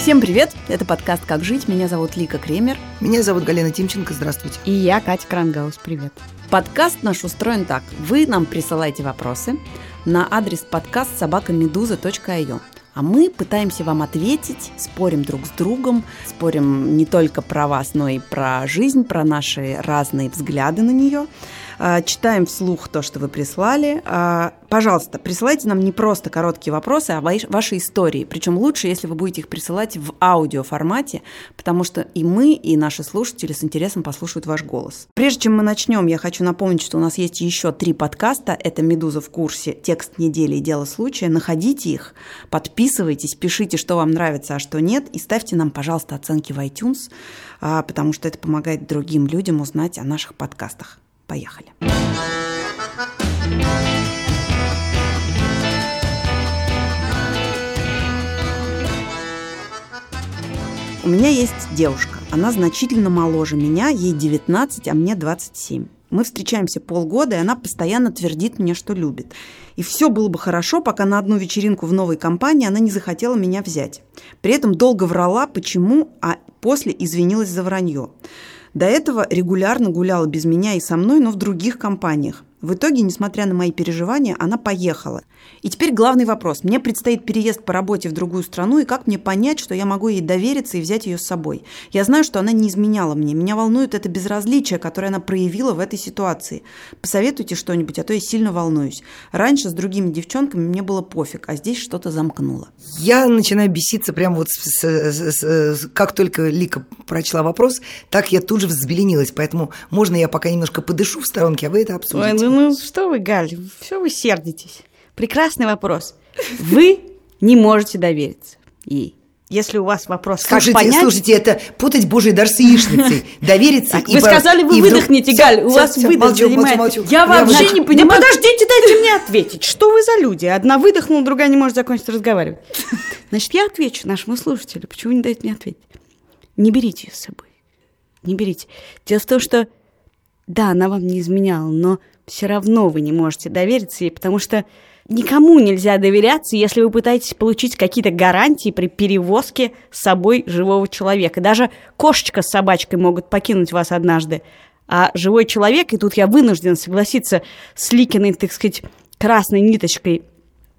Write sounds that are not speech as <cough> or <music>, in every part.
Всем привет! Это подкаст «Как жить». Меня зовут Лика Кремер. Меня зовут Галина Тимченко. Здравствуйте. И я, Катя Крангаус. Привет. Подкаст наш устроен так. Вы нам присылаете вопросы на адрес подкаст собакамедуза.io. А мы пытаемся вам ответить, спорим друг с другом, спорим не только про вас, но и про жизнь, про наши разные взгляды на нее. А, читаем вслух то, что вы прислали. А, пожалуйста, присылайте нам не просто короткие вопросы, а ваши истории. Причем лучше, если вы будете их присылать в аудиоформате, потому что и мы, и наши слушатели с интересом послушают ваш голос. Прежде чем мы начнем, я хочу напомнить, что у нас есть еще три подкаста. Это «Медуза в курсе», «Текст недели» и «Дело случая». Находите их, подписывайтесь, пишите, что вам нравится, а что нет, и ставьте нам, пожалуйста, оценки в iTunes, а, потому что это помогает другим людям узнать о наших подкастах. Поехали. У меня есть девушка. Она значительно моложе меня, ей 19, а мне 27. Мы встречаемся полгода, и она постоянно твердит мне, что любит. И все было бы хорошо, пока на одну вечеринку в новой компании она не захотела меня взять. При этом долго врала, почему, а после извинилась за вранье. До этого регулярно гуляла без меня и со мной, но в других компаниях. В итоге, несмотря на мои переживания, она поехала. И теперь главный вопрос. Мне предстоит переезд по работе в другую страну, и как мне понять, что я могу ей довериться и взять ее с собой? Я знаю, что она не изменяла мне. Меня волнует это безразличие, которое она проявила в этой ситуации. Посоветуйте что-нибудь, а то я сильно волнуюсь. Раньше с другими девчонками мне было пофиг, а здесь что-то замкнуло. Я начинаю беситься прямо вот с, с, с, с, как только Лика прочла вопрос, так я тут же взбеленилась. Поэтому можно я пока немножко подышу в сторонке, а вы это обсудите. Ой, ну что вы, Галь, все вы сердитесь. Прекрасный вопрос. Вы не можете довериться ей. Если у вас вопрос, слушайте, как понять... Слушайте, это путать Божий дар с яичницей. <laughs> Довериться и... Вы сказали, вы выдохните, Галь, у вас выдох. Я вообще не понимаю... Да подождите, дайте мне ответить. Что вы за люди? Одна выдохнула, другая не может закончить разговаривать. Значит, я отвечу нашему слушателю. Почему не дать мне ответить? Не берите ее с собой. Не берите. Дело в том, что да, она вам не изменяла, но все равно вы не можете довериться ей, потому что никому нельзя доверяться, если вы пытаетесь получить какие-то гарантии при перевозке с собой живого человека. Даже кошечка с собачкой могут покинуть вас однажды. А живой человек, и тут я вынужден согласиться с Ликиной, так сказать, красной ниточкой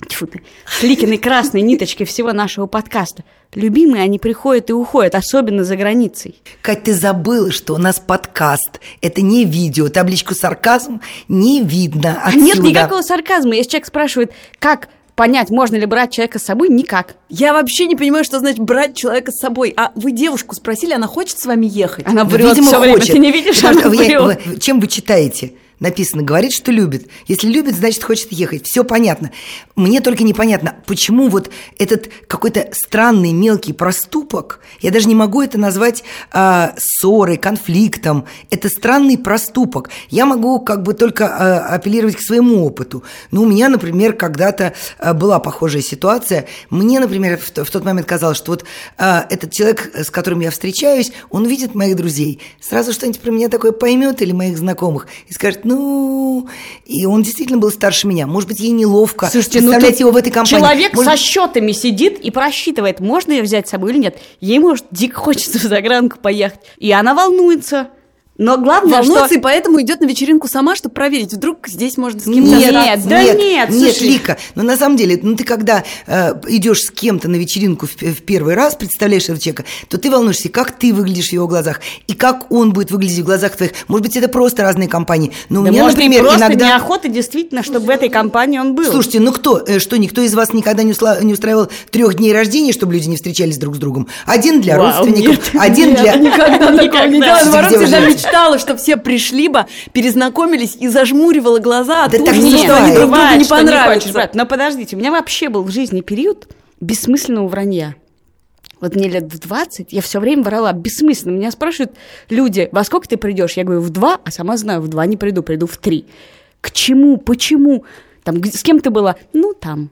тьфу ты, с Ликиной красной ниточкой всего нашего подкаста. Любимые, они приходят и уходят, особенно за границей. Кать, ты забыла, что у нас подкаст. Это не видео. Табличку сарказм не видно отсюда. Нет никакого сарказма. Если человек спрашивает, как понять, можно ли брать человека с собой, никак. Я вообще не понимаю, что значит брать человека с собой. А вы девушку спросили, она хочет с вами ехать? Она врет Видимо, все время, хочет. ты не видишь, она врет. Чем вы читаете? Написано, говорит, что любит. Если любит, значит, хочет ехать. Все понятно. Мне только непонятно, почему вот этот какой-то странный мелкий проступок, я даже не могу это назвать э, ссорой, конфликтом. Это странный проступок. Я могу как бы только э, апеллировать к своему опыту. Ну, у меня, например, когда-то э, была похожая ситуация. Мне, например, в, в тот момент казалось, что вот э, этот человек, с которым я встречаюсь, он видит моих друзей. Сразу что-нибудь про меня такое поймет или моих знакомых и скажет, ну... И он действительно был старше меня. Может быть, ей неловко Слушайте, представлять ну, его в этой компании. Человек может... со счетами сидит и просчитывает, можно ее взять с собой или нет. Ей, может, дико хочется в загранку поехать. И она волнуется. Но главное, Волнуется, что... и поэтому идет на вечеринку сама, чтобы проверить, вдруг здесь можно с кем-то Нет, нет, да нет, нет, нет, слушай. Лика, но на самом деле, ну ты когда э, идешь с кем-то на вечеринку в, в первый раз, представляешь этого человека, то ты волнуешься, как ты выглядишь в его глазах, и как он будет выглядеть в глазах твоих. Может быть, это просто разные компании. Но да у меня, может, например, просто иногда... неохота действительно, чтобы в этой компании он был. Слушайте, ну кто, э, что, никто из вас никогда не, усла... не устраивал трех дней рождения, чтобы люди не встречались друг с другом? Один для Вау, родственников, нет, один нет, для... Никогда <laughs> такого не делала. Наоборот, всегда мечтала, чтобы все пришли бы, перезнакомились и зажмуривала глаза от да ужаса, не что они друг другу не понравятся. Не хочешь, Но подождите, у меня вообще был в жизни период бессмысленного вранья. Вот мне лет в 20, я все время врала бессмысленно. Меня спрашивают люди, во сколько ты придешь? Я говорю, в два, а сама знаю, в два не приду, приду в три. К чему? Почему? Там, с кем ты была? Ну, там.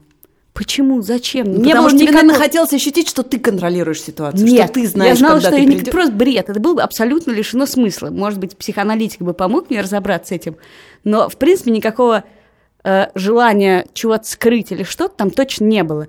Почему? Зачем? Ну, Потому что тебе, наверное, хотелось ощутить, что ты контролируешь ситуацию, Нет, что ты знаешь, я знала, когда что ты я придешь. просто бред. Это было бы абсолютно лишено смысла. Может быть, психоаналитик бы помог мне разобраться с этим. Но, в принципе, никакого э, желания чего-то скрыть или что-то там точно не было.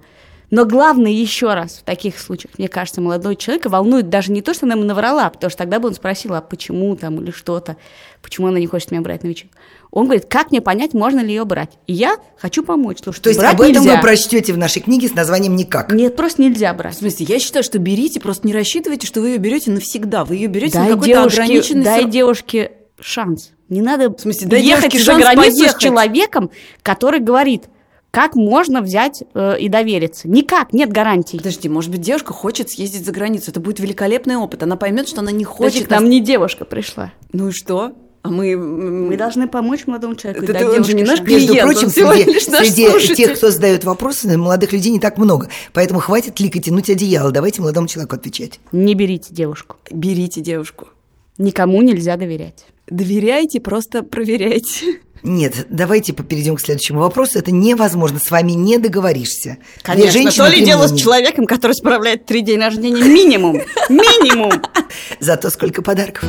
Но главное еще раз в таких случаях, мне кажется, молодой человека волнует даже не то, что она ему наврала, потому что тогда бы он спросил, а почему там или что-то, почему она не хочет меня брать на вечеринку. Он говорит, как мне понять, можно ли ее брать? И я хочу помочь. Слушайте, То есть брать об этом нельзя. вы прочтете в нашей книге с названием «Никак». Нет, просто нельзя В брать. смысле, я считаю, что берите, просто не рассчитывайте, что вы ее берете навсегда. Вы ее берете на Дай какой-то девушке, ограниченный дай срок. девушке шанс. Не надо В смысле, дай ехать за границу поехать. с человеком, который говорит, как можно взять э, и довериться. Никак, нет гарантий. Подожди, может быть, девушка хочет съездить за границу. Это будет великолепный опыт. Она поймет, что она не Подожди, хочет. к нам не девушка пришла. Ну и что? А мы... Мы должны помочь молодому человеку. Это он же не наш клиент. Между прочим, среди, среди слушатель. тех, кто задает вопросы, молодых людей не так много. Поэтому хватит лик и тянуть одеяло. Давайте молодому человеку отвечать. Не берите девушку. Берите девушку. Никому нельзя доверять. Доверяйте, просто проверяйте. Нет, давайте перейдем к следующему вопросу. Это невозможно, с вами не договоришься. Две Конечно, женщины, то ли дело с человеком, который справляет три день рождения минимум. Минимум. <laughs> Зато сколько подарков.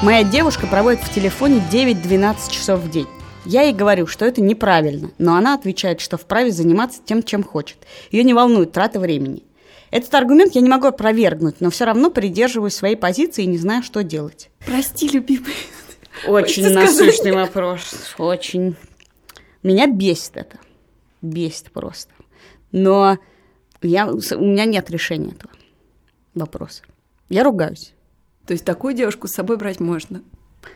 Моя девушка проводит в телефоне 9-12 часов в день. Я ей говорю, что это неправильно, но она отвечает, что вправе заниматься тем, чем хочет. Ее не волнует трата времени. Этот аргумент я не могу опровергнуть, но все равно придерживаюсь своей позиции и не знаю, что делать. Прости, любимый. Очень насущный вопрос. Очень. Меня бесит это. Бесит просто. Но я, у меня нет решения этого вопроса. Я ругаюсь. То есть такую девушку с собой брать можно.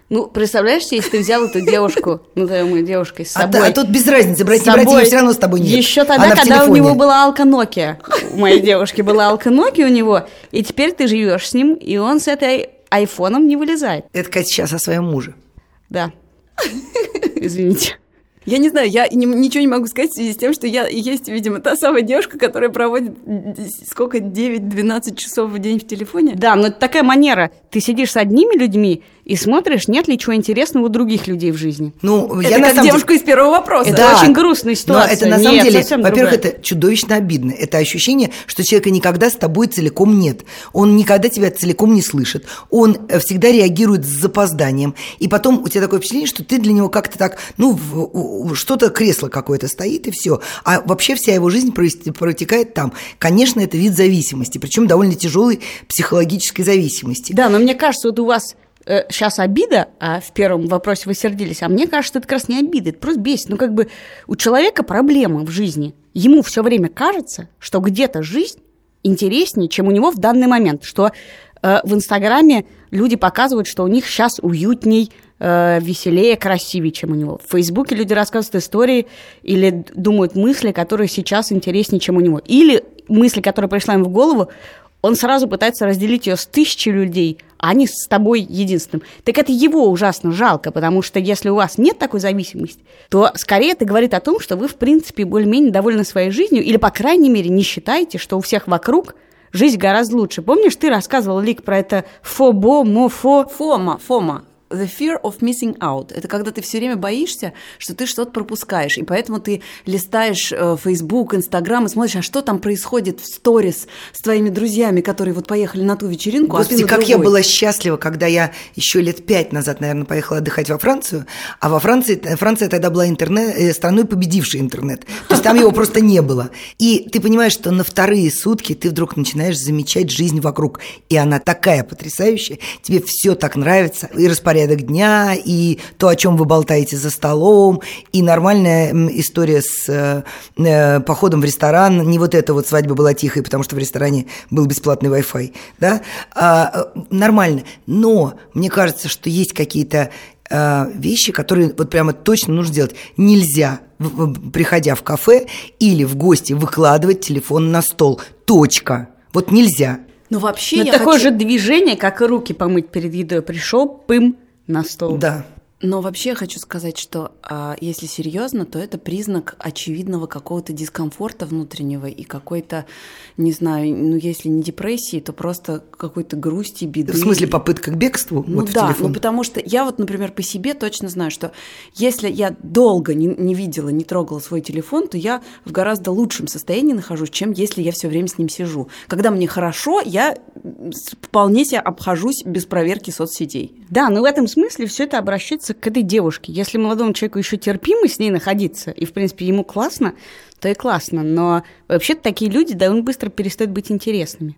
Ну, представляешь, себе, если ты взял эту девушку, назовем ее девушкой, с А, собой. т- а тут без разницы, брать не брать, ее все равно с тобой нет. Еще тогда, Она когда у него была алка Nokia. У моей девушки была алка Nokia у него, и теперь ты живешь с ним, и он с этой айфоном не вылезает. Это, Катя, сейчас о своем муже. Да. Извините. Я не знаю, я не- ничего не могу сказать в связи с тем, что я есть, видимо, та самая девушка, которая проводит сколько, 9-12 часов в день в телефоне. Да, но это такая манера. Ты сидишь с одними людьми и смотришь, нет ли чего интересного у других людей в жизни. Ну, Это я на как самом девушка из первого вопроса. Это очень грустная ситуация. Но это на самом Нет, деле, во-первых, это чудовищно обидно. Это ощущение, что человека никогда с тобой целиком нет. Он никогда тебя целиком не слышит. Он э, всегда реагирует с запозданием. И потом у тебя такое впечатление, что ты для него как-то так, ну, что-то кресло какое-то стоит, и все. А вообще вся его жизнь протекает там. Конечно, это вид зависимости, причем довольно тяжелой психологической зависимости. Да, но мне кажется, вот у вас сейчас обида, а в первом вопросе вы сердились, а мне кажется, это как раз не обида, это просто бесит. Ну, как бы у человека проблема в жизни. Ему все время кажется, что где-то жизнь интереснее, чем у него в данный момент, что э, в Инстаграме люди показывают, что у них сейчас уютней, э, веселее, красивее, чем у него. В Фейсбуке люди рассказывают истории или думают мысли, которые сейчас интереснее, чем у него. Или мысли, которая пришла им в голову, он сразу пытается разделить ее с тысячей людей, а не с тобой единственным. Так это его ужасно жалко, потому что если у вас нет такой зависимости, то скорее это говорит о том, что вы, в принципе, более-менее довольны своей жизнью, или, по крайней мере, не считаете, что у всех вокруг жизнь гораздо лучше. Помнишь, ты рассказывал, Лик, про это фобо, мофо? Фома, Фома. The fear of missing out. Это когда ты все время боишься, что ты что-то пропускаешь. И поэтому ты листаешь э, Facebook, Instagram и смотришь, а что там происходит в сторис с твоими друзьями, которые вот поехали на ту вечеринку, Господи, а ты на как я другой. была счастлива, когда я еще лет пять назад, наверное, поехала отдыхать во Францию, а во Франции, Франция тогда была интернет, э, страной, победившей интернет. То есть там его просто не было. И ты понимаешь, что на вторые сутки ты вдруг начинаешь замечать жизнь вокруг. И она такая потрясающая, тебе все так нравится. И распорядок дня, и то, о чем вы болтаете за столом, и нормальная история с э, э, походом в ресторан. Не вот эта вот свадьба была тихой, потому что в ресторане был бесплатный Wi-Fi, да? А, э, нормально. Но мне кажется, что есть какие-то э, вещи, которые вот прямо точно нужно делать. Нельзя, приходя в кафе или в гости, выкладывать телефон на стол. Точка. Вот нельзя. Ну вообще Ну, я такое хочу- же движение, как и руки помыть перед едой. Пришел, пым, на стол. Да. Но вообще я хочу сказать, что а, если серьезно, то это признак очевидного какого-то дискомфорта внутреннего и какой-то, не знаю, ну если не депрессии, то просто какой-то грусти, беды. В смысле попытка к бегству? Ну вот в да, телефон? ну потому что я вот, например, по себе точно знаю, что если я долго не, не видела, не трогала свой телефон, то я в гораздо лучшем состоянии нахожусь, чем если я все время с ним сижу. Когда мне хорошо, я вполне себе обхожусь без проверки соцсетей. Да, но в этом смысле все это обращается к этой девушке. Если молодому человеку еще терпимо с ней находиться, и, в принципе, ему классно, то и классно. Но вообще такие люди довольно быстро перестают быть интересными.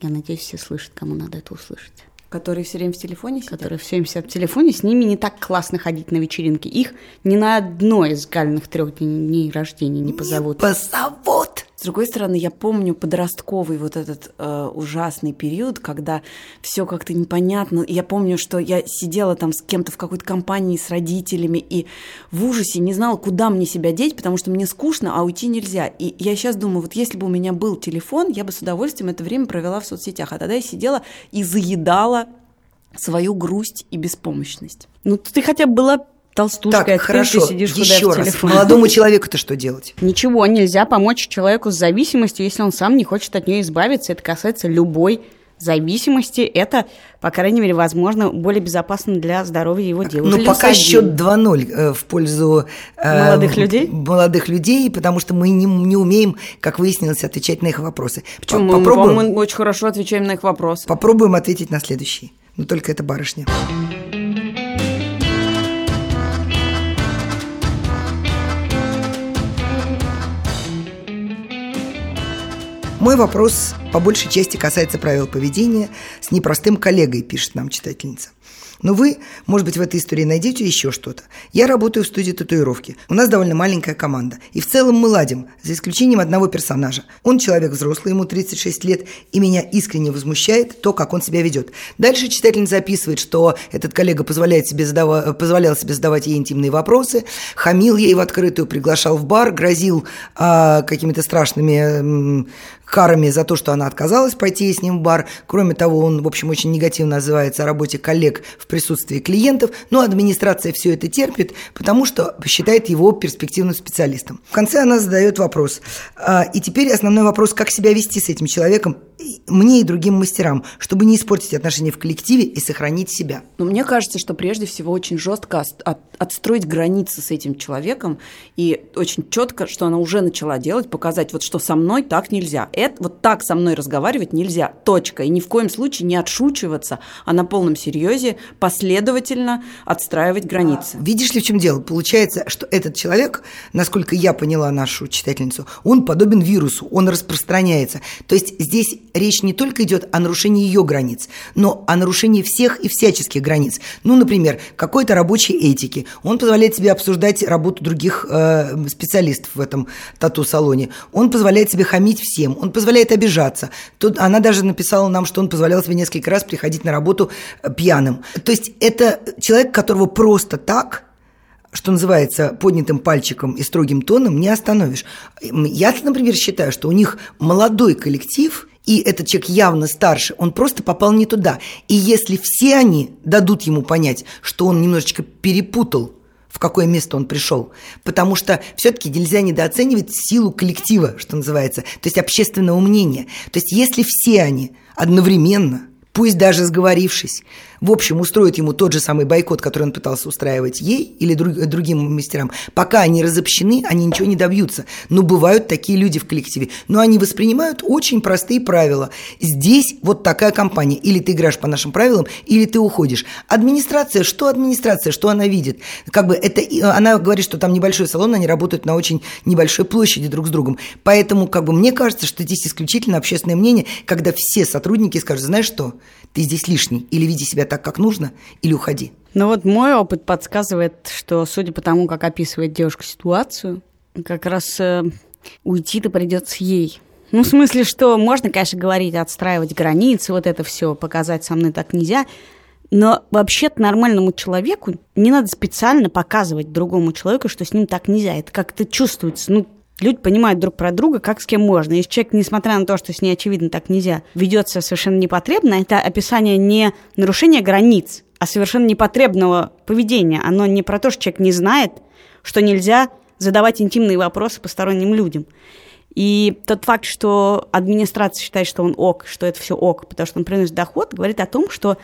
Я надеюсь, все слышат, кому надо это услышать. Которые все время в телефоне сидят? Которые все время сидят в телефоне, с ними не так классно ходить на вечеринки. Их ни на одной из гальных трех дней рождения не позовут. Не позовут! С другой стороны, я помню подростковый вот этот э, ужасный период, когда все как-то непонятно. Я помню, что я сидела там с кем-то в какой-то компании с родителями и в ужасе не знала, куда мне себя деть, потому что мне скучно, а уйти нельзя. И я сейчас думаю, вот если бы у меня был телефон, я бы с удовольствием это время провела в соцсетях. А тогда я сидела и заедала свою грусть и беспомощность. Ну, ты хотя бы была толстушка, так, а хорошо. ты сидишь Еще в раз. телефоне. Молодому <laughs> человеку-то что делать? Ничего нельзя помочь человеку с зависимостью, если он сам не хочет от нее избавиться. Это касается любой зависимости. Это, по крайней мере, возможно, более безопасно для здоровья его девушки. Ну, Плюс пока один. счет 2-0 э, в пользу э, Молодых людей? Молодых людей, потому что мы не, не умеем, как выяснилось, отвечать на их вопросы. Почему? По- Мы, Попробуем, по-моему, очень хорошо отвечаем на их вопросы. попробуем ответить на следующий. Но только это барышня. Мой вопрос по большей части касается правил поведения с непростым коллегой, пишет нам читательница. Но вы, может быть, в этой истории найдете еще что-то. Я работаю в студии татуировки. У нас довольно маленькая команда. И в целом мы ладим, за исключением одного персонажа. Он человек взрослый, ему 36 лет, и меня искренне возмущает то, как он себя ведет. Дальше читательница записывает, что этот коллега позволяет себе задава- позволял себе задавать ей интимные вопросы, хамил ей в открытую, приглашал в бар, грозил а, какими-то страшными карами за то, что она отказалась пойти с ним в бар. Кроме того, он, в общем, очень негативно отзывается о работе коллег в присутствии клиентов, но администрация все это терпит, потому что считает его перспективным специалистом. В конце она задает вопрос. А, И теперь основной вопрос, как себя вести с этим человеком, мне и другим мастерам, чтобы не испортить отношения в коллективе и сохранить себя. Но мне кажется, что прежде всего очень жестко от- отстроить границы с этим человеком и очень четко, что она уже начала делать, показать, вот что со мной так нельзя. Это, вот так со мной разговаривать нельзя. Точка. И ни в коем случае не отшучиваться, а на полном серьезе последовательно отстраивать границы. Видишь ли, в чем дело? Получается, что этот человек, насколько я поняла нашу читательницу, он подобен вирусу, он распространяется. То есть здесь речь не только идет о нарушении ее границ, но о нарушении всех и всяческих границ. Ну, например, какой-то рабочей этики. Он позволяет себе обсуждать работу других э, специалистов в этом тату-салоне. Он позволяет себе хамить всем. Он позволяет обижаться. Тут она даже написала нам, что он позволял себе несколько раз приходить на работу э, пьяным. То есть это человек, которого просто так что называется, поднятым пальчиком и строгим тоном не остановишь. Я, например, считаю, что у них молодой коллектив, и этот человек явно старше, он просто попал не туда. И если все они дадут ему понять, что он немножечко перепутал в какое место он пришел. Потому что все-таки нельзя недооценивать силу коллектива, что называется, то есть общественного мнения. То есть если все они одновременно, пусть даже сговорившись, в общем, устроит ему тот же самый бойкот, который он пытался устраивать ей или друг, другим мастерам. Пока они разобщены, они ничего не добьются. Но бывают такие люди в коллективе. Но они воспринимают очень простые правила. Здесь вот такая компания. Или ты играешь по нашим правилам, или ты уходишь. Администрация, что администрация, что она видит? Как бы это, она говорит, что там небольшой салон, они работают на очень небольшой площади друг с другом. Поэтому, как бы, мне кажется, что здесь исключительно общественное мнение, когда все сотрудники скажут, знаешь что, ты здесь лишний, или веди себя так, как нужно, или уходи. Ну вот мой опыт подсказывает, что судя по тому, как описывает девушка ситуацию, как раз э, уйти-то придется ей. Ну, в смысле, что можно, конечно, говорить, отстраивать границы, вот это все, показать со мной так нельзя. Но вообще-то нормальному человеку не надо специально показывать другому человеку, что с ним так нельзя. Это как-то чувствуется. Ну, люди понимают друг про друга, как с кем можно. Если человек, несмотря на то, что с ней, очевидно, так нельзя, ведет себя совершенно непотребно, это описание не нарушения границ, а совершенно непотребного поведения. Оно не про то, что человек не знает, что нельзя задавать интимные вопросы посторонним людям. И тот факт, что администрация считает, что он ок, что это все ок, потому что он приносит доход, говорит о том, что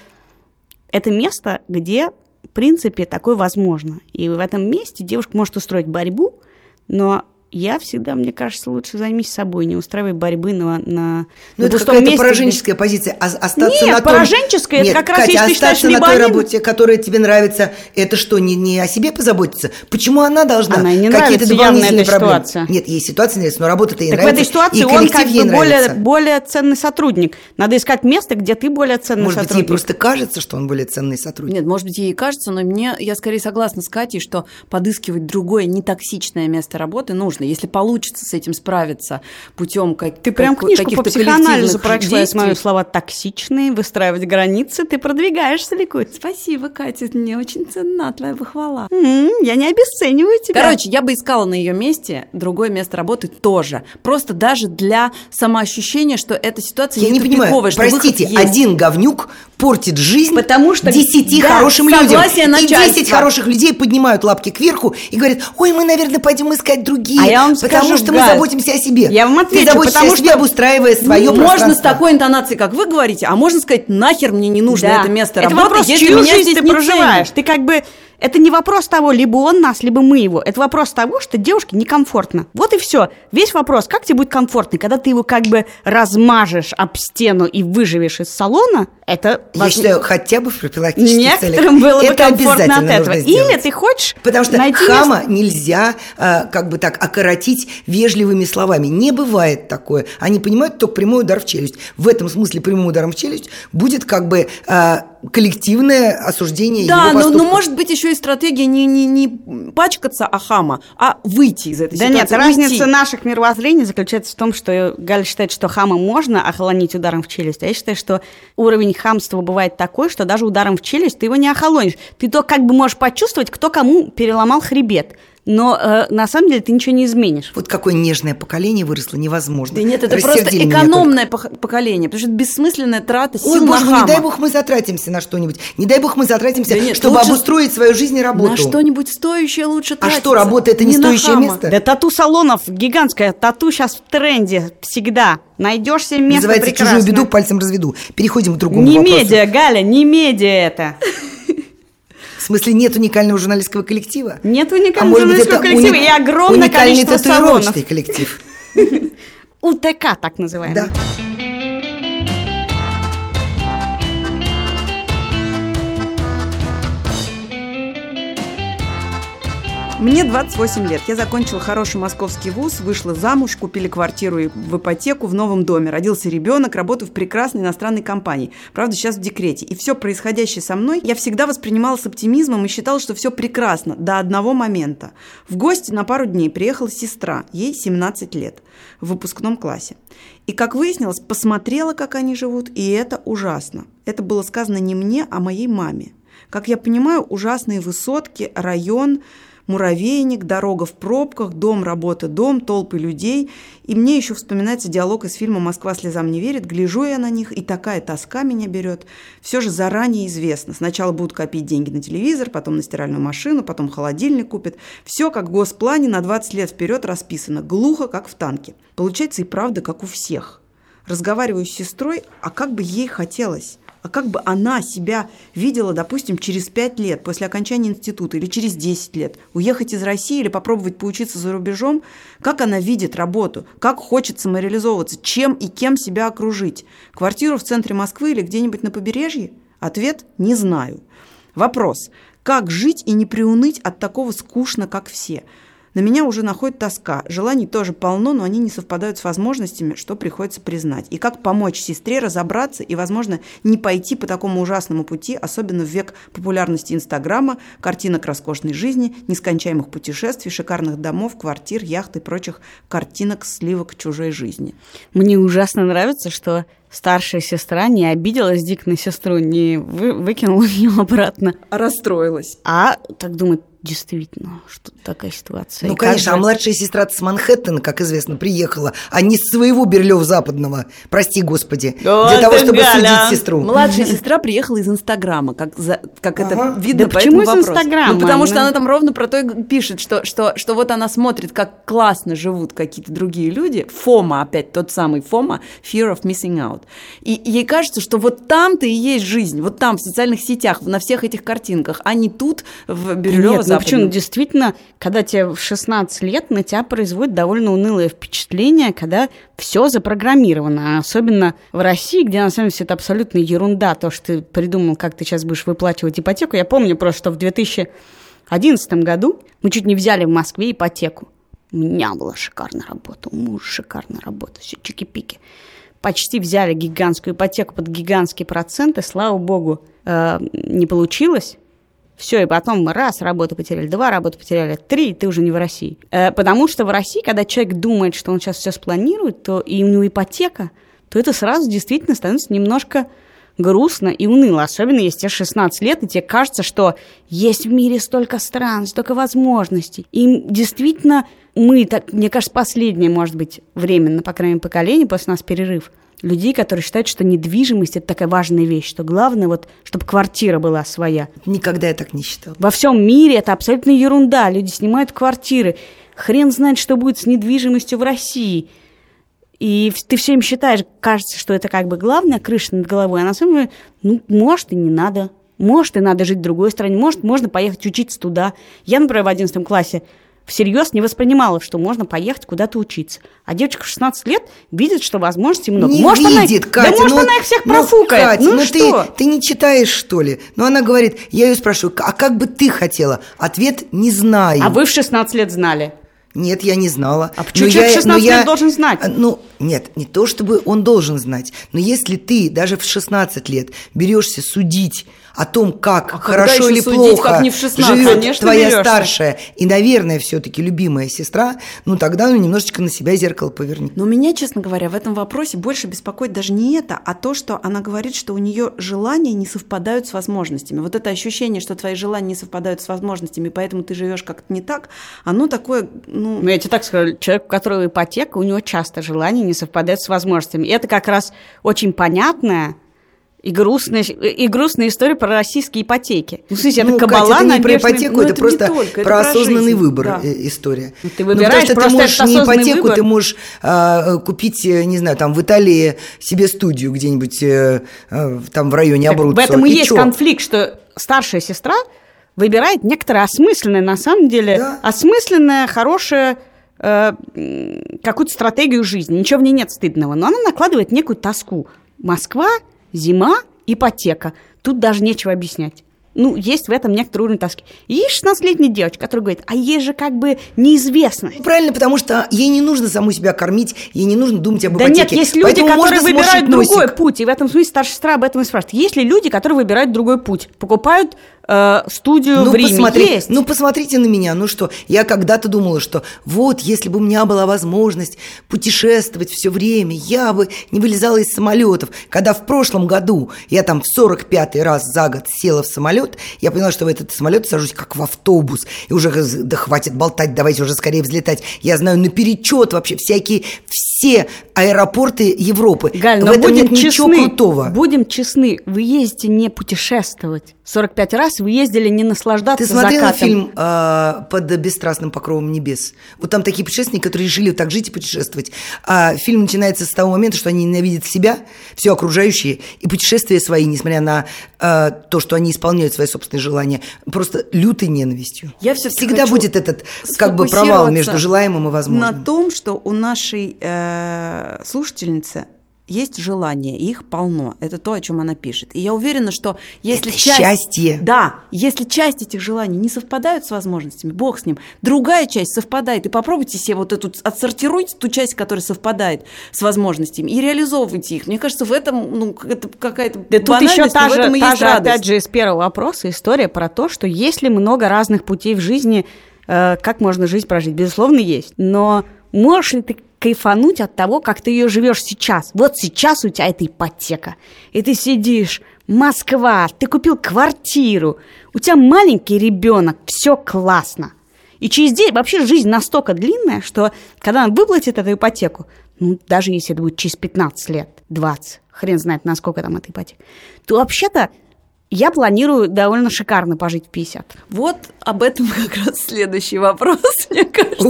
это место, где, в принципе, такое возможно. И в этом месте девушка может устроить борьбу, но я всегда, мне кажется, лучше займись собой, не устраивай борьбы на, на, Ну, на это пустом какая-то месте, пораженческая позиция. А остаться Нет, на том... пораженческая, это Нет, как раз Катя, если ты считаешь, остаться на той работе, которая тебе нравится, это что, не, не о себе позаботиться? Почему она должна Она не какие-то нравится явно дополнительные эта проблемы? ситуация. Нет, ей ситуация нравится, но работа-то ей Так в нравится. этой ситуации и он коллектив как бы более, более ценный сотрудник. Надо искать место, где ты более ценный Может быть, ей сотрудник. просто кажется, что он более ценный сотрудник. Нет, может быть, ей и кажется, но мне, я скорее согласна с Катей, что подыскивать другое нетоксичное место работы нужно. Если получится с этим справиться путем как, Ты прям как- книжку по каких-то психоанализу прочла, я смотрю слова токсичные, выстраивать границы, ты продвигаешься, Ликуй. Спасибо, Катя, мне очень ценна твоя похвала. М, Я не обесцениваю тебя. Короче, я бы искала на ее месте другое место работы тоже. Просто даже для самоощущения, что эта ситуация Я не понимаю, тупиковая, что выход простите, один говнюк портит жизнь Потому что- десяти да, хорошим людям. И начальства. десять хороших людей поднимают лапки кверху и говорят, ой, мы, наверное, пойдем искать другие, А я вам потому скажу, что мы Галь, заботимся о себе. я вам Ты отвечу, заботишься потому о себе, что обустраивая свое Можно с такой интонацией, как вы говорите, а можно сказать, нахер мне не нужно Да. это место это работы, вопрос, если чью меня жизнь здесь ты проживаешь. Ты как бы... Это не вопрос того, либо он нас, либо мы его. Это вопрос того, что девушке некомфортно. Вот и все. Весь вопрос, как тебе будет комфортно, когда ты его как бы размажешь об стену и выживешь из салона, это Я воз- считаю, хотя бы в профилактических Некоторым целях. было бы это комфортно от этого. нужно Или сделать. ты хочешь Потому что найти хама нельзя, а, как бы так, окоротить вежливыми словами. Не бывает такое. Они понимают только прямой удар в челюсть. В этом смысле прямым ударом в челюсть будет как бы а, коллективное осуждение Да, его но, поступков. но может быть еще и стратегия не, не, не пачкаться Ахама, а выйти из этой Да ситуации. нет, разница уйти. наших мировоззрений заключается в том, что Галя считает, что хама можно охолонить ударом в челюсть, а я считаю, что уровень хамства бывает такой, что даже ударом в челюсть ты его не охолонишь. Ты то как бы можешь почувствовать, кто кому переломал хребет. Но э, на самом деле ты ничего не изменишь. Вот какое нежное поколение выросло, невозможно. Да нет, это Рассердили просто экономное поколение, потому что это бессмысленная трата сил Ой, на боже мой, не хама. дай бог мы затратимся на что-нибудь. Не дай бог мы затратимся, Да нет, чтобы лучше обустроить свою жизнь и работу. На что-нибудь стоящее лучше А тратиться. что, работа это не на стоящее хама. место? Да тату-салонов гигантское, тату сейчас в тренде всегда. Найдешь себе место Называется прекрасное. чужую беду пальцем разведу. Переходим к другому Не вопросу. медиа, Галя, не медиа это. В смысле, нет уникального журналистского коллектива? Нет А уникального быть, журналистского коллектива уни- и огромное уникальный количество татуировочный салонов. коллектив. <laughs> УТК, так называемый. Да. Мне 28 лет. Я закончила хороший московский вуз, вышла замуж, купили квартиру и- в ипотеку в новом доме. Родился ребенок, работаю в прекрасной иностранной компании. Правда, сейчас в декрете. И все происходящее со мной я всегда воспринимала с оптимизмом и считала, что все прекрасно до одного момента. В гости на пару дней приехала сестра, ей 17 лет, в выпускном классе. И, как выяснилось, посмотрела, как они живут, и это ужасно. Это было сказано не мне, а моей маме. Как я понимаю, ужасные высотки, район, муравейник, дорога в пробках, дом, работа, дом, толпы людей. И мне еще вспоминается диалог из фильма «Москва слезам не верит». Гляжу я на них, и такая тоска меня берет. Все же заранее известно. Сначала будут копить деньги на телевизор, потом на стиральную машину, потом холодильник купят. Все как в госплане на 20 лет вперед расписано. Глухо, как в танке. Получается и правда, как у всех. Разговариваю с сестрой, а как бы ей хотелось? А как бы она себя видела, допустим, через 5 лет после окончания института или через 10 лет? Уехать из России или попробовать поучиться за рубежом? Как она видит работу? Как хочет самореализовываться? Чем и кем себя окружить? Квартиру в центре Москвы или где-нибудь на побережье? Ответ – не знаю. Вопрос – как жить и не приуныть от такого скучно, как все? На меня уже находит тоска. Желаний тоже полно, но они не совпадают с возможностями, что приходится признать. И как помочь сестре разобраться и, возможно, не пойти по такому ужасному пути, особенно в век популярности Инстаграма, картинок роскошной жизни, нескончаемых путешествий, шикарных домов, квартир, яхт и прочих картинок сливок чужой жизни. Мне ужасно нравится, что старшая сестра не обиделась дико на сестру, не вы- выкинула <laughs> ее обратно, Расстроилась. а так думает, действительно, что такая ситуация. Ну, И как конечно, а же- младшая сестра с Манхэттена, как известно, приехала, а не с своего Берлёва западного, прости господи, Ой, для того, чтобы Галя. судить сестру. Младшая <laughs> сестра приехала из Инстаграма, как, за- как Ага. это видно Да по почему этому из вопросу. Инстаграма? Ну, потому что Она- она там ровно про то и пишет, что, что, что вот она смотрит, как классно живут какие-то другие люди. Фома, опять тот самый Фома, Fear of Missing Out. И ей кажется, что вот там-то и есть жизнь, вот там, в социальных сетях, на всех этих картинках, а не тут, в Нет, Почему? Действительно, когда тебе в 16 лет, на тебя производит довольно унылое впечатление, когда все запрограммировано. Особенно в России, где на самом деле все это абсолютно ерунда, то, что ты придумал, как ты сейчас будешь выплачивать ипотеку. Я помню просто, что в 2011 году мы чуть не взяли в Москве ипотеку. У меня была шикарная работа, у мужа шикарная работа, все чики-пики. Почти взяли гигантскую ипотеку под гигантские проценты, слава богу, э, не получилось. Все, и потом раз работу потеряли, два работу потеряли, три, ты уже не в России. Э, потому что в России, когда человек думает, что он сейчас все спланирует, то и у него ипотека, то это сразу действительно становится немножко грустно и уныло, особенно если тебе 16 лет, и тебе кажется, что есть в мире столько стран, столько возможностей. И действительно, мы, так, мне кажется, последнее, может быть, временно, по крайней мере, поколение, после нас перерыв, людей, которые считают, что недвижимость – это такая важная вещь, что главное, вот, чтобы квартира была своя. Никогда я так не считала. Во всем мире это абсолютно ерунда. Люди снимают квартиры. Хрен знает, что будет с недвижимостью в России – и ты все считаешь, кажется, что это как бы главная крыша над головой, а на самом деле, ну, может, и не надо. Может, и надо жить в другой стране, может, можно поехать учиться туда. Я, например, в 11 классе всерьез не воспринимала, что можно поехать куда-то учиться. А девочка в 16 лет видит, что возможностей много. Не может, видит, она, Катя. Да может, ну, она их всех ну, профукает. Катя, ну, ну что? Ты, ты не читаешь, что ли? Но она говорит, я ее спрашиваю, а как бы ты хотела? Ответ – не знаю. А вы в 16 лет знали? Нет, я не знала. А почему человек в 16 лет должен знать? Ну, нет, не то чтобы он должен знать, но если ты даже в 16 лет берешься судить о том, как а хорошо или судить, плохо как не в 16, живет Конечно, твоя берешься. старшая и, наверное, все-таки любимая сестра, ну тогда ну, немножечко на себя зеркало поверни. Но меня, честно говоря, в этом вопросе больше беспокоит даже не это, а то, что она говорит, что у нее желания не совпадают с возможностями. Вот это ощущение, что твои желания не совпадают с возможностями, поэтому ты живешь как-то не так, оно такое, ну... Ну, я тебе так скажу, человек, у которого ипотека, у него часто желания не совпадают с возможностями. И это как раз очень понятная и грустная, и грустная история про российские ипотеки. Ну, ну, это кабала Катя, это не про ипотеку, ну, это, это просто только, это про осознанный жизнь. выбор да. Э, история. Ну, ты выбираешь ну, просто ты можешь не ипотеку, выбор. ты можешь а, купить, э, не знаю, там в Италии себе студию где-нибудь а, там в районе Абруццо. В этом и, и есть чё? конфликт, что старшая сестра выбирает некоторое осмысленное, на самом деле, да. осмысленное, хорошее э, какую-то стратегию жизни. Ничего в ней нет стыдного, но она накладывает некую тоску. Москва – зима, ипотека. Тут даже нечего объяснять. Ну, есть в этом некоторый уровень тоски. И есть 16-летняя девочка, которая говорит, а ей же как бы неизвестно. Правильно, потому что ей не нужно саму себя кормить, ей не нужно думать об ипотеке. Да нет, есть люди, Поэтому которые выбирают другой путь. И в этом смысле старшая сестра об этом и спрашивает. Есть ли люди, которые выбирают другой путь? Покупают э, студию ну, в Риме. Посмотри, есть. Ну, посмотрите на меня. Ну что, я когда-то думала, что вот, если бы у меня была возможность путешествовать все время, я бы не вылезала из самолетов. Когда в прошлом году я там в 45-й раз за год села в самолет, я поняла, что в этот самолет сажусь как в автобус. И уже, да хватит болтать, давайте уже скорее взлетать. Я знаю наперечет вообще всякие, все аэропорты Европы. Галь, в но этом будем нет ничего честны, крутого. Будем честны, вы ездите не путешествовать. 45 раз вы ездили не наслаждаться Ты смотрела закатом. фильм э, «Под бесстрастным покровом небес»? Вот там такие путешественники, которые решили так жить и путешествовать. А фильм начинается с того момента, что они ненавидят себя, все окружающие, и путешествия свои, несмотря на э, то, что они исполняют свои собственные желания, просто лютой ненавистью. Я Всегда будет этот как бы провал между желаемым и возможным. На том, что у нашей э, слушательницы есть желание, их полно. Это то, о чем она пишет. И я уверена, что если это часть... счастье. Да, если часть этих желаний не совпадают с возможностями, бог с ним, другая часть совпадает. И попробуйте себе вот эту, отсортируйте ту часть, которая совпадает с возможностями, и реализовывайте их. Мне кажется, в этом, ну, это какая-то Да тут еще та же, та есть же опять же, из первого вопроса история про то, что есть ли много разных путей в жизни, э, как можно жизнь прожить. Безусловно, есть. Но можешь ли ты кайфануть от того, как ты ее живешь сейчас. Вот сейчас у тебя эта ипотека. И ты сидишь, Москва, ты купил квартиру, у тебя маленький ребенок, все классно. И через день вообще жизнь настолько длинная, что когда он выплатит эту ипотеку, ну, даже если это будет через 15 лет, 20, хрен знает, насколько там эта ипотека, то вообще-то я планирую довольно шикарно пожить в 50. Вот об этом <laughs> как раз следующий вопрос, <laughs> мне кажется.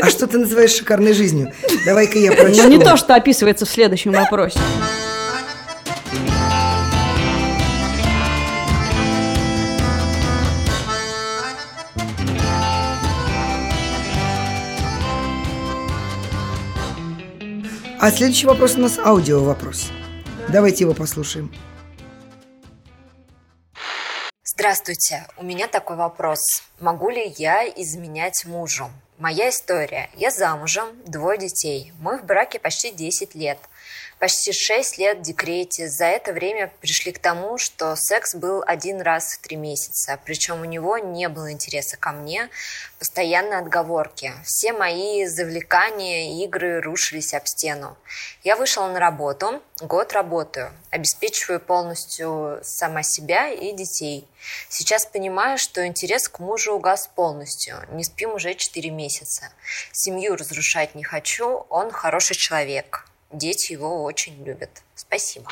А что ты называешь шикарной жизнью? Давай-ка я прочту. Ну, не то, что описывается в следующем вопросе. А следующий вопрос у нас аудио вопрос. Давайте его послушаем. Здравствуйте, у меня такой вопрос. Могу ли я изменять мужу? Моя история. Я замужем, двое детей. Мы в браке почти 10 лет – почти 6 лет в декрете. За это время пришли к тому, что секс был один раз в три месяца. Причем у него не было интереса ко мне, постоянно отговорки. Все мои завлекания, игры рушились об стену. Я вышла на работу, год работаю, обеспечиваю полностью сама себя и детей. Сейчас понимаю, что интерес к мужу угас полностью. Не спим уже 4 месяца. Семью разрушать не хочу, он хороший человек дети его очень любят. Спасибо.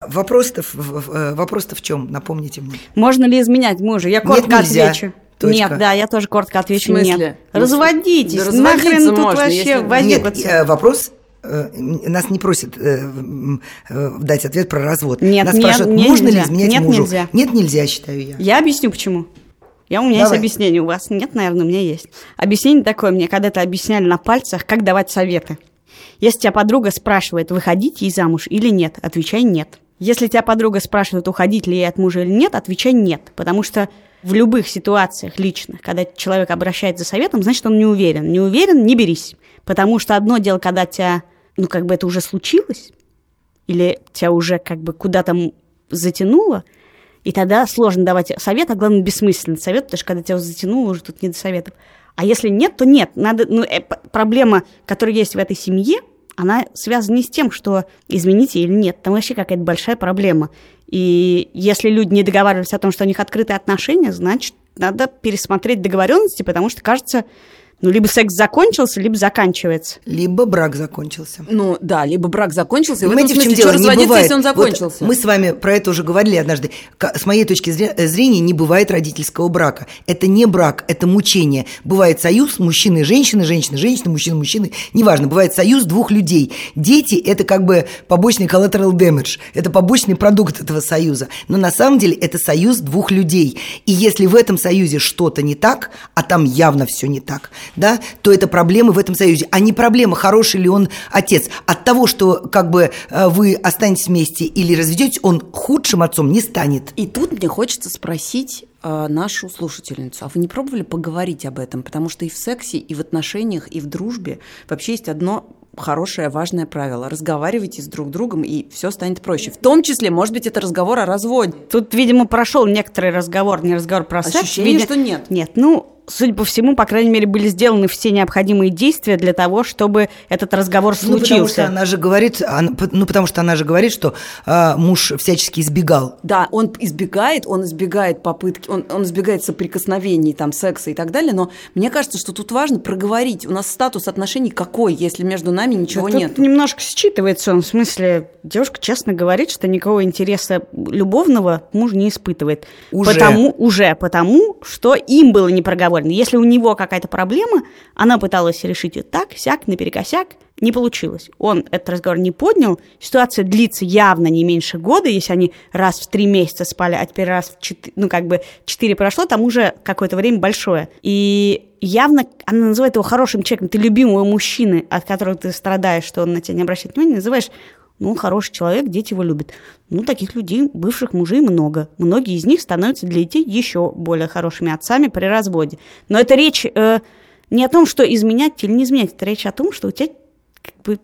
Вопрос-то, э, вопрос-то в чем? Напомните мне. Можно ли изменять мужа? Я коротко Нет, нельзя. отвечу. Точка. Нет, да, я тоже коротко отвечу. В смысле? Нет. Ну, Разводитесь. да Нахрен тут можно, вообще если- возиться. Нет, э, вопрос э, нас не просят э, э, дать ответ про развод. Нет, нас нет, спрашивают, нет, можно нельзя. ли изменять Нет, мужу? нельзя. Нет, нельзя, считаю я. Я объясню, почему. Я, у меня Давай. есть объяснение, у вас нет, наверное, у меня есть. Объяснение такое, мне когда-то объясняли на пальцах, как давать советы. Если тебя подруга спрашивает, выходить ей замуж или нет, отвечай нет. Если тебя подруга спрашивает, уходить ли ей от мужа или нет, отвечай нет. Потому что в любых ситуациях личных, когда человек обращается за советом, значит, он не уверен. Не уверен, не берись. Потому что одно дело, когда тебя, ну, как бы это уже случилось, или тебя уже как бы куда-то затянуло, и тогда сложно давать совет, а главное, бессмысленный совет, потому что когда тебя затянуло, уже тут не до советов. А если нет, то нет. Надо, ну, э, проблема, которая есть в этой семье, она связана не с тем, что измените или нет. Там вообще какая-то большая проблема. И если люди не договаривались о том, что у них открытые отношения, значит, надо пересмотреть договоренности, потому что, кажется, ну, либо секс закончился, либо заканчивается. Либо брак закончился. Ну да, либо брак закончился, и в этом Понимаете, в чем дело? что Не бывает. если он Вот закончился? мы с вами про это уже говорили однажды. С моей точки э, зрения, не бывает родительского брака. Это не брак, это мучение. Бывает союз мужчины и женщины, женщины, женщины, мужчины, мужчины. Неважно, бывает союз двух людей. Дети – это как бы побочный collateral damage. Это побочный продукт этого союза. Но на самом деле это союз двух людей. И если в этом союзе что-то не так, а там явно все не так, да, то это проблемы в этом союзе. А не проблема, хороший ли он отец. От того, что как бы э, вы останетесь вместе или разведетесь, он худшим отцом не станет. И тут мне хочется спросить э, нашу слушательницу, а вы не пробовали поговорить об этом? Потому что и в сексе, и в отношениях, и в дружбе вообще есть одно хорошее, важное правило. Разговаривайте с друг другом, и все станет проще. В том числе, может быть, это разговор о разводе. Тут, видимо, прошел некоторый разговор, не разговор про секс. Ощущение, видя- что нет. Нет, ну, судя по всему, по крайней мере, были сделаны все необходимые действия для того, чтобы этот разговор Ну, потому что случился. она же говорит, она- ну, потому что она же говорит, что а, муж всячески избегал. Да, он избегает, он избегает попытки, он, он избегает соприкосновений, там, секса и так далее, но мне кажется, что тут важно проговорить. У нас статус отношений какой, если между нами ничего Да тут нет? немножко считывается он, в смысле, девушка честно говорит, что никакого интереса любовного муж не испытывает. Уже. Потому, уже потому, что им было не проговорено. Если у него какая-то проблема, она пыталась решить ее так, сяк, наперекосяк, не получилось. Он этот разговор не поднял. Ситуация длится явно не меньше года, если они раз в три месяца спали, а теперь раз в четыре, ну как бы четыре прошло, там уже какое-то время большое. И явно она называет его хорошим человеком. Ты любимого мужчины, от которого ты страдаешь, что он на тебя не обращает внимания, называешь ну, он хороший человек, дети его любят. Ну, таких людей, бывших мужей много. Многие из них становятся для детей еще более хорошими отцами при разводе. Но это речь э, не о том, что изменять или не изменять. Это речь о том, что у тебя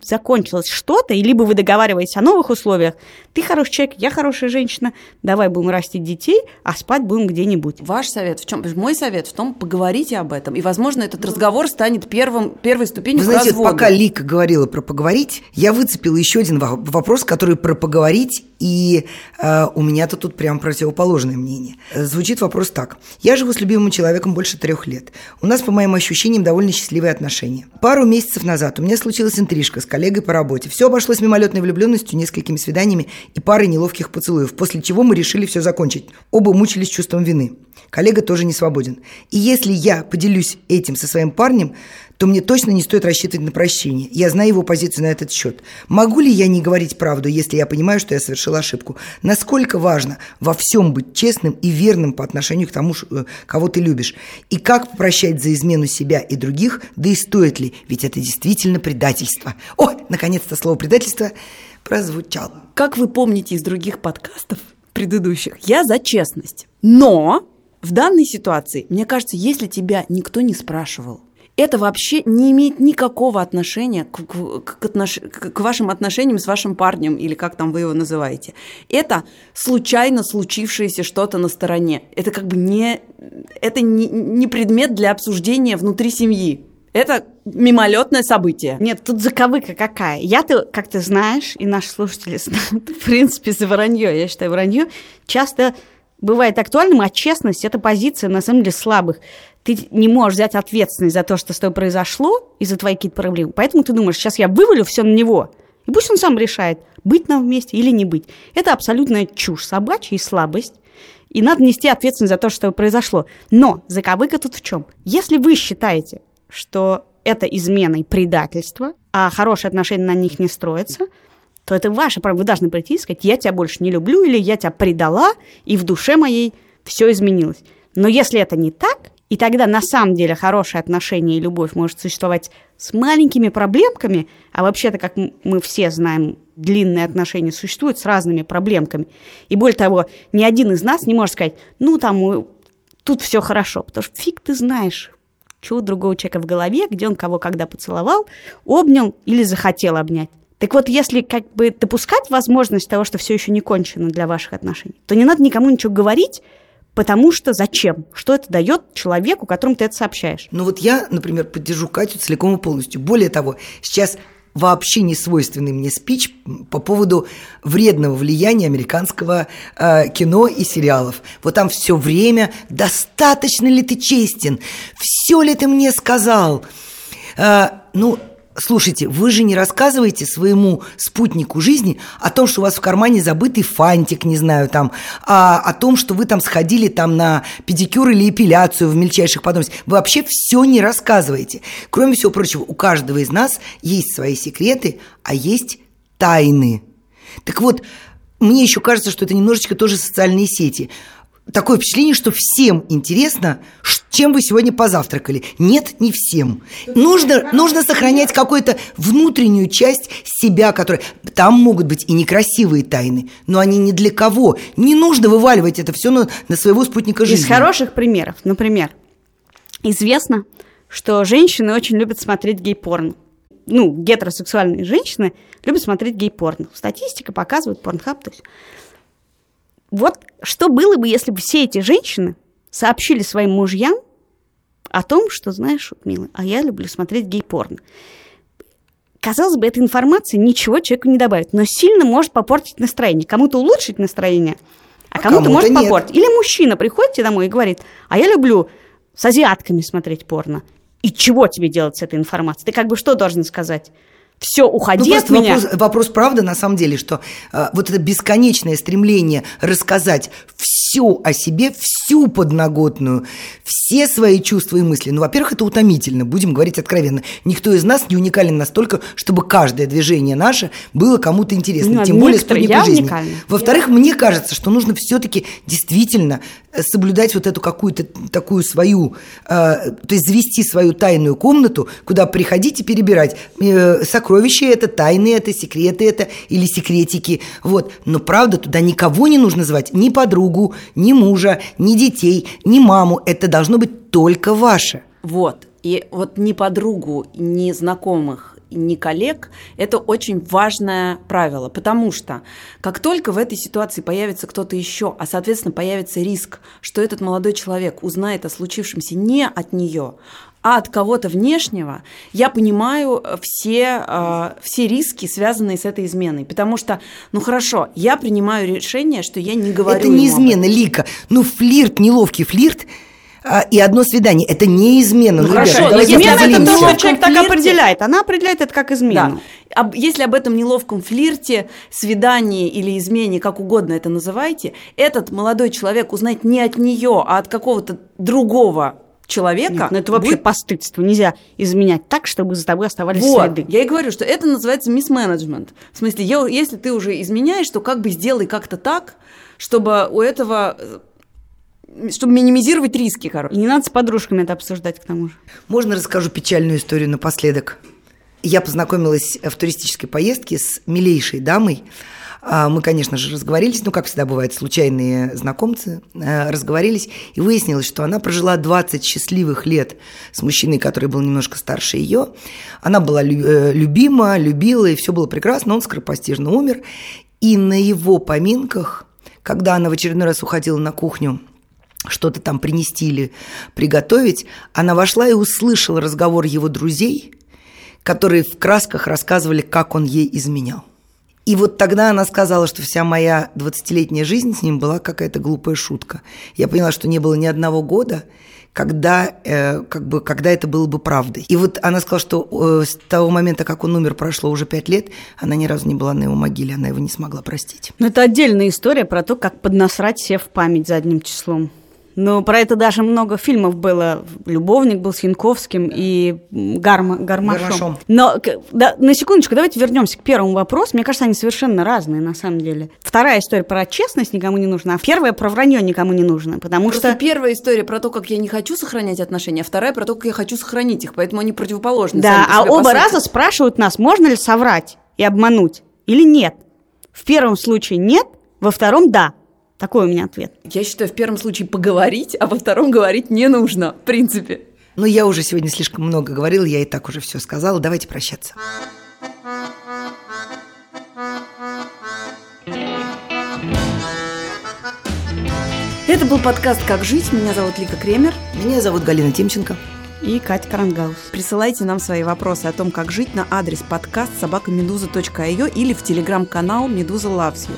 закончилось что-то, и либо вы договариваетесь о новых условиях. Ты хороший человек, я хорошая женщина, давай будем растить детей, а спать будем где-нибудь. Ваш совет в чем? Мой совет в том, поговорите об этом. И, возможно, этот разговор станет первым, первой ступенью Вы знаете, разводу. пока Лика говорила про поговорить, я выцепила еще один во- вопрос, который про поговорить, и э, у меня-то тут прям противоположное мнение. Звучит вопрос так. Я живу с любимым человеком больше трех лет. У нас, по моим ощущениям, довольно счастливые отношения. Пару месяцев назад у меня случилась интрижка с коллегой по работе. Все обошлось мимолетной влюбленностью, несколькими свиданиями и парой неловких поцелуев, после чего мы решили все закончить. Оба мучились чувством вины. Коллега тоже не свободен. И если я поделюсь этим со своим парнем, то мне точно не стоит рассчитывать на прощение. Я знаю его позицию на этот счет. Могу ли я не говорить правду, если я понимаю, что я совершил ошибку? Насколько важно во всем быть честным и верным по отношению к тому, э, кого ты любишь? И как прощать за измену себя и других, да и стоит ли? Ведь это действительно предательство. О, наконец-то слово «предательство» прозвучало. Как вы помните из других подкастов предыдущих, я за честность. Но в данной ситуации, мне кажется, если тебя никто не спрашивал, это вообще не имеет никакого отношения к, к, к, отнош... к вашим отношениям с вашим парнем, или как там вы его называете. Это случайно случившееся что-то на стороне. Это как бы не, это не, не предмет для обсуждения внутри семьи. Это мимолетное событие. Нет, тут заковыка какая. Я-то, как ты знаешь, и наши слушатели знают, <laughs> в принципе, за вранье, я считаю, вранье часто бывает актуальным, а честность – это позиция, на самом деле, слабых. Ты не можешь взять ответственность за то, что с тобой произошло, и за твои какие-то проблемы. Поэтому ты думаешь, сейчас я вывалю все на него, и пусть он сам решает, быть нам вместе или не быть. Это абсолютная чушь собачья и слабость. И надо нести ответственность за то, что произошло. Но заковыка тут в чем? Если вы считаете, что это измена и предательство, а хорошие отношения на них не строятся, то это ваше право. Вы должны прийти и сказать, я тебя больше не люблю, или я тебя предала, и в душе моей все изменилось. Но если это не так, и тогда на самом деле хорошие отношения и любовь может существовать с маленькими проблемками, а вообще-то, как мы все знаем, длинные отношения существуют с разными проблемками. И более того, ни один из нас не может сказать, ну там тут все хорошо, потому что фиг ты знаешь, у другого человека в голове, где он кого когда поцеловал, обнял или захотел обнять. Так вот, если как бы допускать возможность того, что все еще не кончено для ваших отношений, то не надо никому ничего говорить, потому что зачем? Что это дает человеку, которому ты это сообщаешь? Ну вот я, например, поддержу Катю целиком и полностью. Более того, сейчас вообще не свойственный мне спич по поводу вредного влияния американского э, кино и сериалов. Вот там все время достаточно ли ты честен, все ли ты мне сказал. Э, ну, Слушайте, вы же не рассказываете своему спутнику жизни о том, что у вас в кармане забытый фантик, не знаю, там, а, о том, что вы там сходили там на педикюр или эпиляцию в мельчайших подробностях. Вы вообще все не рассказываете. Кроме всего прочего, у каждого из нас есть свои секреты, а есть тайны. Так вот, мне еще кажется, что это немножечко тоже социальные сети – такое впечатление, что всем интересно, чем вы сегодня позавтракали. Нет, не всем. Нужно, нужно сохранять какую-то внутреннюю часть себя, которая... Там могут быть и некрасивые тайны, но они не для кого. Не нужно вываливать это все на, на своего спутника жизни. Из хороших примеров, например, известно, что женщины очень любят смотреть гей-порно. Ну, гетеросексуальные женщины любят смотреть гей-порно. Статистика показывает, порнхаб, то есть вот что было бы, если бы все эти женщины сообщили своим мужьям о том, что, знаешь, милый, а я люблю смотреть гей-порно. Казалось бы, эта информация ничего человеку не добавит, но сильно может попортить настроение. Кому-то улучшить настроение, а, а кому-то, кому может нет. попортить. Или мужчина приходит тебе домой и говорит, а я люблю с азиатками смотреть порно. И чего тебе делать с этой информацией? Ты как бы что должен сказать? Все, уходи ну, от меня. Вопрос, вопрос правда на самом деле, что э, вот это бесконечное стремление рассказать все о себе, всю подноготную, все свои чувства и мысли. Ну, во-первых, это утомительно, будем говорить откровенно. Никто из нас не уникален настолько, чтобы каждое движение наше было кому-то интересно, ну, тем более спутнику жизни. Во-вторых, я... мне кажется, что нужно все-таки действительно э, соблюдать вот эту какую-то такую свою, э, то есть завести свою тайную комнату, куда приходить и перебирать э, сокровища это, тайны это, секреты это или секретики. Вот. Но правда, туда никого не нужно звать, ни подругу, ни мужа, ни детей, ни маму. Это должно быть только ваше. Вот. И вот ни подругу, ни знакомых, ни коллег, это очень важное правило, потому что как только в этой ситуации появится кто-то еще, а соответственно появится риск, что этот молодой человек узнает о случившемся не от нее, а от кого-то внешнего, я понимаю все, э, все риски, связанные с этой изменой. Потому что, ну хорошо, я принимаю решение, что я не говорю Это не измена, Лика. Ну, флирт, неловкий флирт а, и одно свидание. Это не измена. Ну, ну хорошо, ребята, измена это то, что человек так определяет. Она определяет это как измену. Да. Если об этом неловком флирте, свидании или измене, как угодно это называйте, этот молодой человек узнает не от нее, а от какого-то другого человека... Нет, ну это вообще будет- постыдство. Нельзя изменять так, чтобы за тобой оставались Вот, следы. я и говорю, что это называется мисс-менеджмент. В смысле, я- если ты уже изменяешь, то как бы сделай как-то так, чтобы у этого... э, Чтобы минимизировать риски, И короче. не надо с подружками это обсуждать к тому же. Можно расскажу печальную историю напоследок? Я познакомилась в туристической поездке с милейшей дамой. А, Мы, конечно же, разговорились, ну, как всегда бывает, случайные знакомцы, э, разговорились, и выяснилось, что она прожила 20 счастливых лет с мужчиной, который был немножко старше ее. Она была э, любима, любила, и все было прекрасно, он скоропостижно умер. И на его поминках, когда она в очередной раз уходила на кухню что-то там принести или приготовить, она вошла и услышала разговор его друзей, которые в красках рассказывали, как он ей изменял. И вот тогда она сказала, что вся моя 20-летняя жизнь с ним была какая-то глупая шутка. Я поняла, что не было ни одного года, когда, э, как бы, когда это было бы правдой. И вот она сказала, что э, с того момента, как он умер, прошло уже пять лет, она ни разу не была на его могиле, она его не смогла простить. Но это отдельная история про то, как поднасрать себе в память задним числом. Но про это даже много фильмов было. «Любовник» был с Янковским и Гарма, Гармашом. Гармашом. Но да, на секундочку, давайте вернемся к первому вопросу. Мне кажется, они совершенно разные на самом деле. Вторая история про честность никому не нужна, а первая про вранье никому не нужно. Потому Просто что первая история про то, как я не хочу сохранять отношения, а вторая про то, как я хочу сохранить их, поэтому они противоположны. Да, а себе, оба раза спрашивают нас, можно ли соврать и обмануть или нет. В первом случае нет, во втором да. Такой у меня ответ. Я считаю, в первом случае поговорить, а во втором говорить не нужно, в принципе. Но я уже сегодня слишком много говорила, я и так уже все сказала. Давайте прощаться. Это был подкаст «Как жить». Меня зовут Лика Кремер. Меня зовут Галина Тимченко. И Катя Карангаус. Присылайте нам свои вопросы о том, как жить на адрес подкаст собакамедуза.io или в телеграм-канал Медуза Loves You.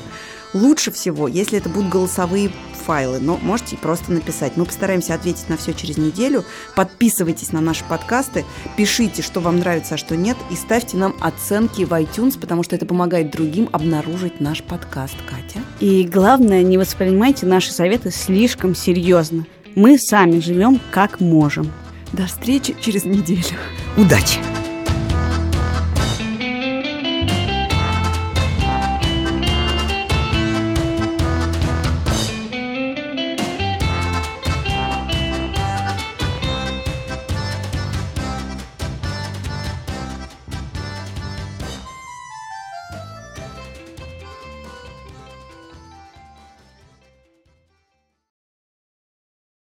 Лучше всего, если это будут голосовые файлы, но можете просто написать. Мы постараемся ответить на все через неделю. Подписывайтесь на наши подкасты, пишите, что вам нравится, а что нет, и ставьте нам оценки в iTunes, потому что это помогает другим обнаружить наш подкаст. Катя? И главное, не воспринимайте наши советы слишком серьезно. Мы сами живем как можем. До встречи через неделю. Удачи!